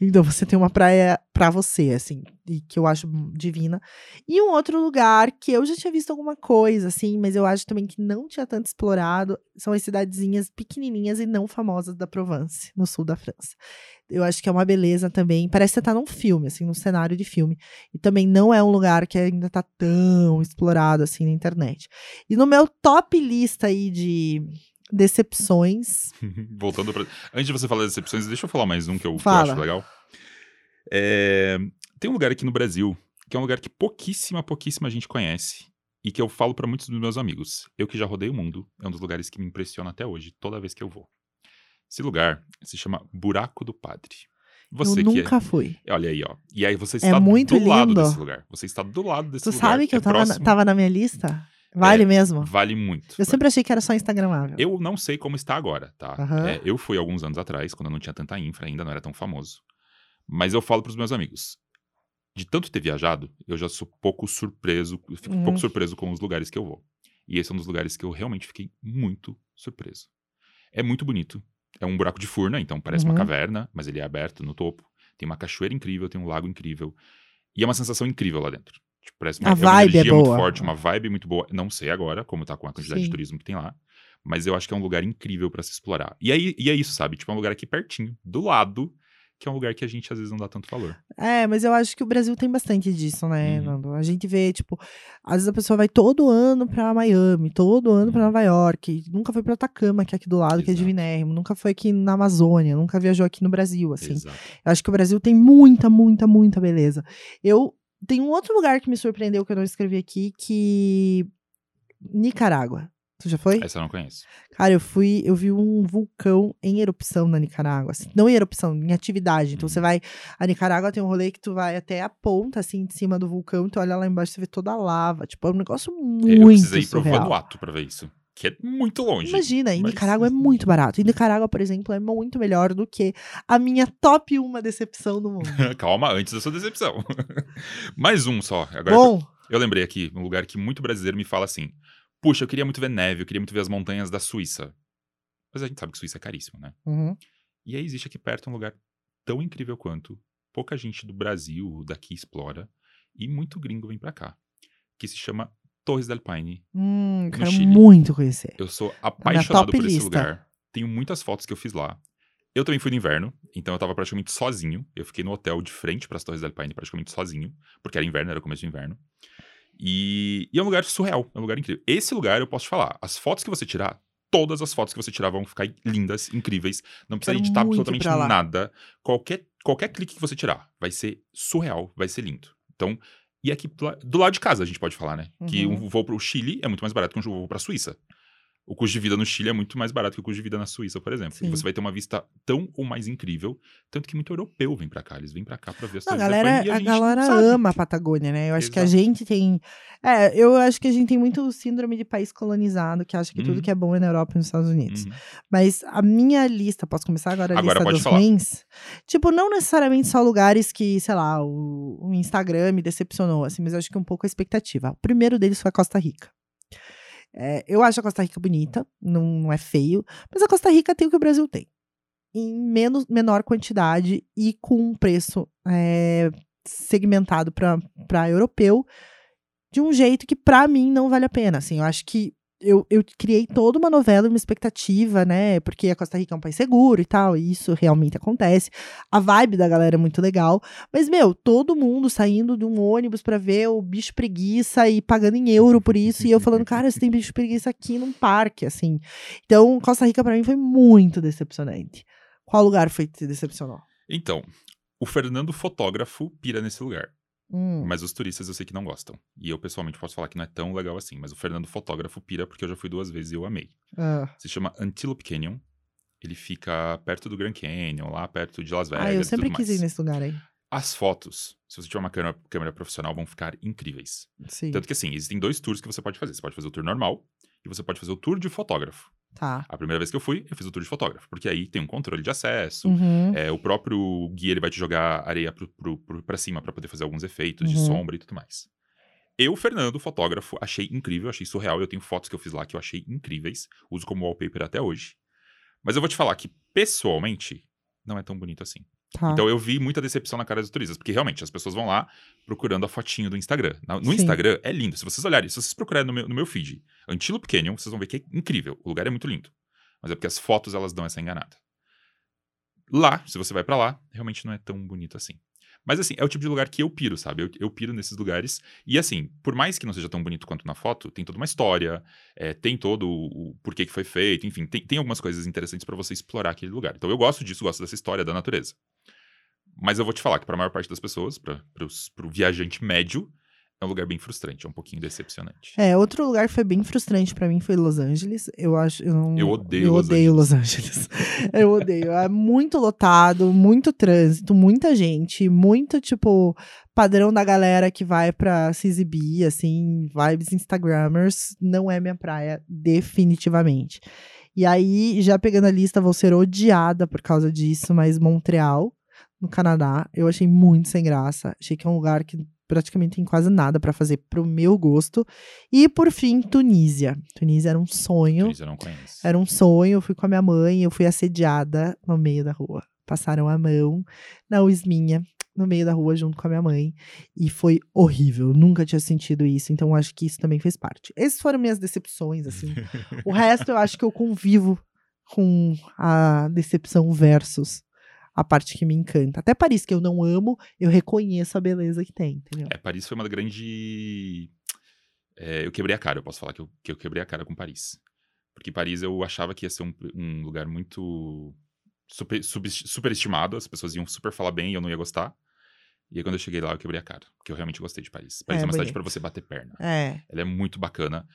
Então você tem uma praia pra você, assim, e que eu acho divina. E um outro lugar que eu já tinha visto alguma coisa, assim, mas eu acho também que não tinha tanto explorado, são as cidadezinhas pequenininhas e não famosas da Provence, no sul da França. Eu acho que é uma beleza também. Parece que você tá num filme, assim, num cenário de filme. E também não é um lugar que ainda tá tão explorado assim na internet. E no meu top lista aí de decepções. Voltando pra. Antes de você falar das decepções, deixa eu falar mais um que eu, que eu acho legal. É, Tem um lugar aqui no Brasil, que é um lugar que pouquíssima, pouquíssima gente conhece. E que eu falo pra muitos dos meus amigos. Eu que já rodei o mundo, é um dos lugares que me impressiona até hoje, toda vez que eu vou. Esse lugar se chama Buraco do Padre. Você eu que nunca fui. é. Olha aí, ó. E aí você está muito do lado lindo. desse lugar. Você está do lado desse Tu lugar. sabe que é eu tava, na, tava na minha lista? Vale É, mesmo? Vale muito. Eu sempre achei que era só Instagramável. Eu não sei como está agora, tá? Aham. É, eu fui alguns anos atrás, quando eu não tinha tanta infra ainda, não era tão famoso. Mas eu falo pros meus amigos. De tanto ter viajado, eu já sou pouco surpreso, fico Hum. pouco surpreso com os lugares que eu vou. E esse é um dos lugares que eu realmente fiquei muito surpreso. É muito bonito. É um buraco de furna, então parece uma Uhum. caverna, mas ele é aberto no topo. Tem uma cachoeira incrível, tem um lago incrível. E é uma sensação incrível lá dentro. Tipo, parece uma, A é uma é energia muito boa. forte, uma vibe muito boa. Não sei agora como tá com a quantidade Sim. de turismo que tem lá. Mas eu acho que é um lugar incrível pra se explorar. E, aí, e é isso, sabe? Tipo, é um lugar aqui pertinho, do lado, que é um lugar que a gente às vezes não dá tanto valor. É, mas eu acho que o Brasil tem bastante disso, né, Uhum. Nando? A gente vê, tipo, às vezes a pessoa vai todo ano pra Miami, todo ano pra Uhum. Nova York, nunca foi pra Atacama, que é aqui do lado, que é Exato. divinérrimo, nunca foi aqui na Amazônia, nunca viajou aqui no Brasil, assim. Exato. Eu acho que o Brasil tem muita, muita, muita beleza. Eu tem um outro lugar que me surpreendeu que eu não escrevi aqui, que Nicarágua. Tu já foi? Essa eu não conheço. Cara, eu fui, eu vi um vulcão em erupção na Nicarágua. assim, não em erupção, em atividade. Então Uhum. você vai. A Nicarágua tem um rolê que tu vai até a ponta, assim, de cima do vulcão, tu olha lá embaixo e vê toda a lava. Tipo, é um negócio muito eu precisei ir pro surreal. Vanuatu pra ver isso. Que é muito longe. Imagina, em Mas- Nicarágua é muito barato. E Nicarágua, por exemplo, é muito melhor do que a minha top 1 decepção do mundo. Calma, antes da sua decepção. Mais um só. Agora Bom, eu lembrei aqui, um lugar que muito brasileiro me fala assim: Puxa, eu queria muito ver neve, eu queria muito ver as montanhas da Suíça. Mas a gente sabe que Suíça é caríssimo, né? uhum, E aí existe aqui perto um lugar tão incrível quanto, pouca gente do Brasil, daqui, explora. E muito gringo vem pra cá. Que se chama Torres del Paine. Hum, quero Chile. muito conhecer. Eu sou apaixonado top por esse lista. lugar. Tenho muitas fotos que eu fiz lá. Eu também fui no inverno, então eu tava praticamente sozinho. Eu fiquei no hotel de frente para as Torres del Paine, praticamente sozinho, porque era inverno, era começo de inverno. E, e é um lugar surreal, é um lugar incrível. Esse lugar eu posso te falar, as fotos que você tirar, todas as fotos que você tirar vão ficar lindas, incríveis. Não precisa Quero editar absolutamente nada. Qualquer, qualquer clique que você tirar vai ser surreal, vai ser lindo. Então, e aqui do la- do lado de casa a gente pode falar, né? Que Uhum. um voo pro Chile é muito mais barato que um voo pra Suíça. O custo de vida no Chile é muito mais barato que o custo de vida na Suíça, por exemplo. Sim. E você vai ter uma vista tão ou mais incrível, tanto que muito europeu vem pra cá. Eles vêm pra cá pra ver as Não, a galera, a não galera ama a Patagônia, né? Eu acho que a Exato. gente tem. É, eu acho que a gente tem muito síndrome de país colonizado, que acha que tudo Uhum. que é bom é na Europa e nos Estados Unidos. Uhum. Mas a minha lista, posso começar agora a Agora lista dos falar. ruins? Tipo, não necessariamente só lugares que, sei lá, o, o Instagram me decepcionou, assim, mas eu acho que um pouco a expectativa. O primeiro deles foi a Costa Rica. É, eu acho a Costa Rica bonita, não, não é feio, mas a Costa Rica tem o que o Brasil tem. Em menos, menor quantidade e com um preço é, segmentado para europeu, de um jeito que, pra mim, não vale a pena. Assim, eu acho que eu, eu criei toda uma novela, uma expectativa, né? Porque a Costa Rica é um país seguro e tal, e isso realmente acontece. A vibe da galera é muito legal. Mas, meu, todo mundo saindo de um ônibus pra ver o bicho preguiça e pagando em euro por isso. e eu falando, cara, você tem bicho preguiça aqui num parque, assim. Então, Costa Rica pra mim foi muito decepcionante. Qual lugar foi que te decepcionou? Então, o Fernando fotógrafo pira nesse lugar. Hum, Mas os turistas eu sei que não gostam. E eu pessoalmente posso falar que não é tão legal assim. Mas o Fernando fotógrafo pira porque eu já fui duas vezes e eu amei. ah. Se chama Antelope Canyon. Ele fica perto do Grand Canyon, lá perto de Las Vegas. Ah, eu sempre quis mais. ir nesse lugar aí. As fotos, se você tiver uma câmera, câmera profissional, vão ficar incríveis. Sim. Tanto que assim, existem dois tours que você pode fazer. Você pode fazer o tour normal e você pode fazer o tour de fotógrafo. Tá. A primeira vez que eu fui, eu fiz o tour de fotógrafo, porque aí tem um controle de acesso. Uhum. é, o próprio guia ele vai te jogar areia pro, pro, pro, pra cima pra poder fazer alguns efeitos de Uhum. sombra e tudo mais. Eu, Fernando, fotógrafo, achei incrível, achei surreal. Eu tenho fotos que eu fiz lá que eu achei incríveis. Uso como wallpaper até hoje. Mas eu vou te falar que, pessoalmente, não é tão bonito assim. Tá. Então eu vi muita decepção na cara dos turistas, porque realmente as pessoas vão lá procurando a fotinho do Instagram. No Sim. Instagram é lindo. Se vocês olharem, se vocês procurarem no meu, no meu feed, Antelope Canyon, vocês vão ver que é incrível. O lugar é muito lindo. Mas é porque as fotos elas dão essa enganada. Lá, se você vai pra lá, realmente não é tão bonito assim. Mas assim, é o tipo de lugar que eu piro, sabe? Eu, eu piro nesses lugares. E assim, por mais que não seja tão bonito quanto na foto, tem toda uma história, é, tem todo o, o porquê que foi feito, enfim, tem, tem algumas coisas interessantes pra você explorar aquele lugar. Então eu gosto disso, gosto dessa história da natureza. Mas eu vou te falar que pra maior parte das pessoas, para pro viajante médio, é um lugar bem frustrante, é um pouquinho decepcionante. É, outro lugar que foi bem frustrante pra mim foi Los Angeles. Eu acho, eu não, Eu odeio eu Los odeio Los Angeles. eu odeio. É muito lotado, muito trânsito, muita gente, muito tipo padrão da galera que vai pra se exibir, assim, vibes instagrammers, não é minha praia definitivamente. E aí, já pegando a lista, vou ser odiada por causa disso, mas Montreal, no Canadá, eu achei muito sem graça. Achei que é um lugar que praticamente tem quase nada pra fazer pro meu gosto. E por fim, Tunísia. Tunísia era um sonho. Tunísia não conheço. Era um sonho. Eu fui com a minha mãe, eu fui assediada no meio da rua. Passaram a mão na Usminha, no meio da rua, junto com a minha mãe. E foi horrível. Eu Nunca tinha sentido isso. Então, acho que isso também fez parte. Essas foram minhas decepções, assim. o resto, eu acho que eu convivo com a decepção versus a parte que me encanta. Até Paris, que eu não amo, eu reconheço a beleza que tem, entendeu? É, Paris foi uma grande. é, eu quebrei a cara, eu posso falar que eu, que eu quebrei a cara com Paris. Porque Paris eu achava que ia ser um, um lugar muito super, sub- superestimado, as pessoas iam super falar bem e eu não ia gostar. E aí quando eu cheguei lá eu quebrei a cara, porque eu realmente gostei de Paris. Paris é, É, uma cidade bonito. pra você bater perna. É, Ela é muito bacana.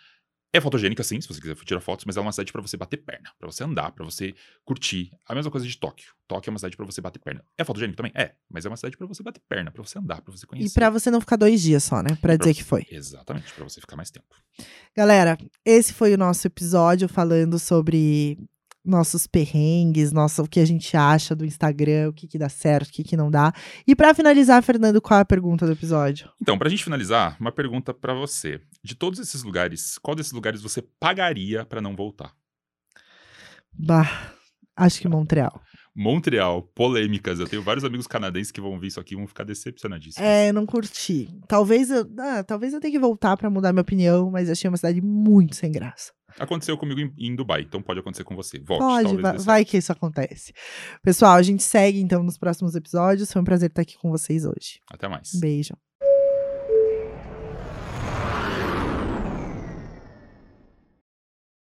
É fotogênica, sim, se você quiser tirar fotos, mas ela é uma cidade pra você bater perna, pra você andar, pra você curtir. A mesma coisa de Tóquio. Tóquio é uma cidade pra você bater perna. É fotogênico também? É, mas é uma cidade pra você bater perna, pra você andar, pra você conhecer. e pra você não ficar dois dias só, né? Pra Pra dizer você- que foi. Exatamente, pra você ficar mais tempo. Galera, esse foi o nosso episódio falando sobre nossos perrengues, nosso, o que a gente acha do Instagram, o que, que dá certo, o que, que não dá. E pra finalizar, Fernando, qual é a pergunta do episódio? Então, pra gente finalizar, uma pergunta pra você. De todos esses lugares, qual desses lugares você pagaria pra não voltar? Bah, acho que Montreal. Montreal, polêmicas. Eu tenho vários amigos canadenses que vão ver isso aqui e vão ficar decepcionadíssimos. É, não curti. Talvez eu, ah, talvez eu tenha que voltar pra mudar minha opinião, mas achei uma cidade muito sem graça. Aconteceu comigo em, em Dubai, então pode acontecer com você. Volte, Pode, vai, vai que isso acontece. Pessoal, a gente segue então nos próximos episódios. Foi um prazer estar aqui com vocês hoje. Até mais. Beijo.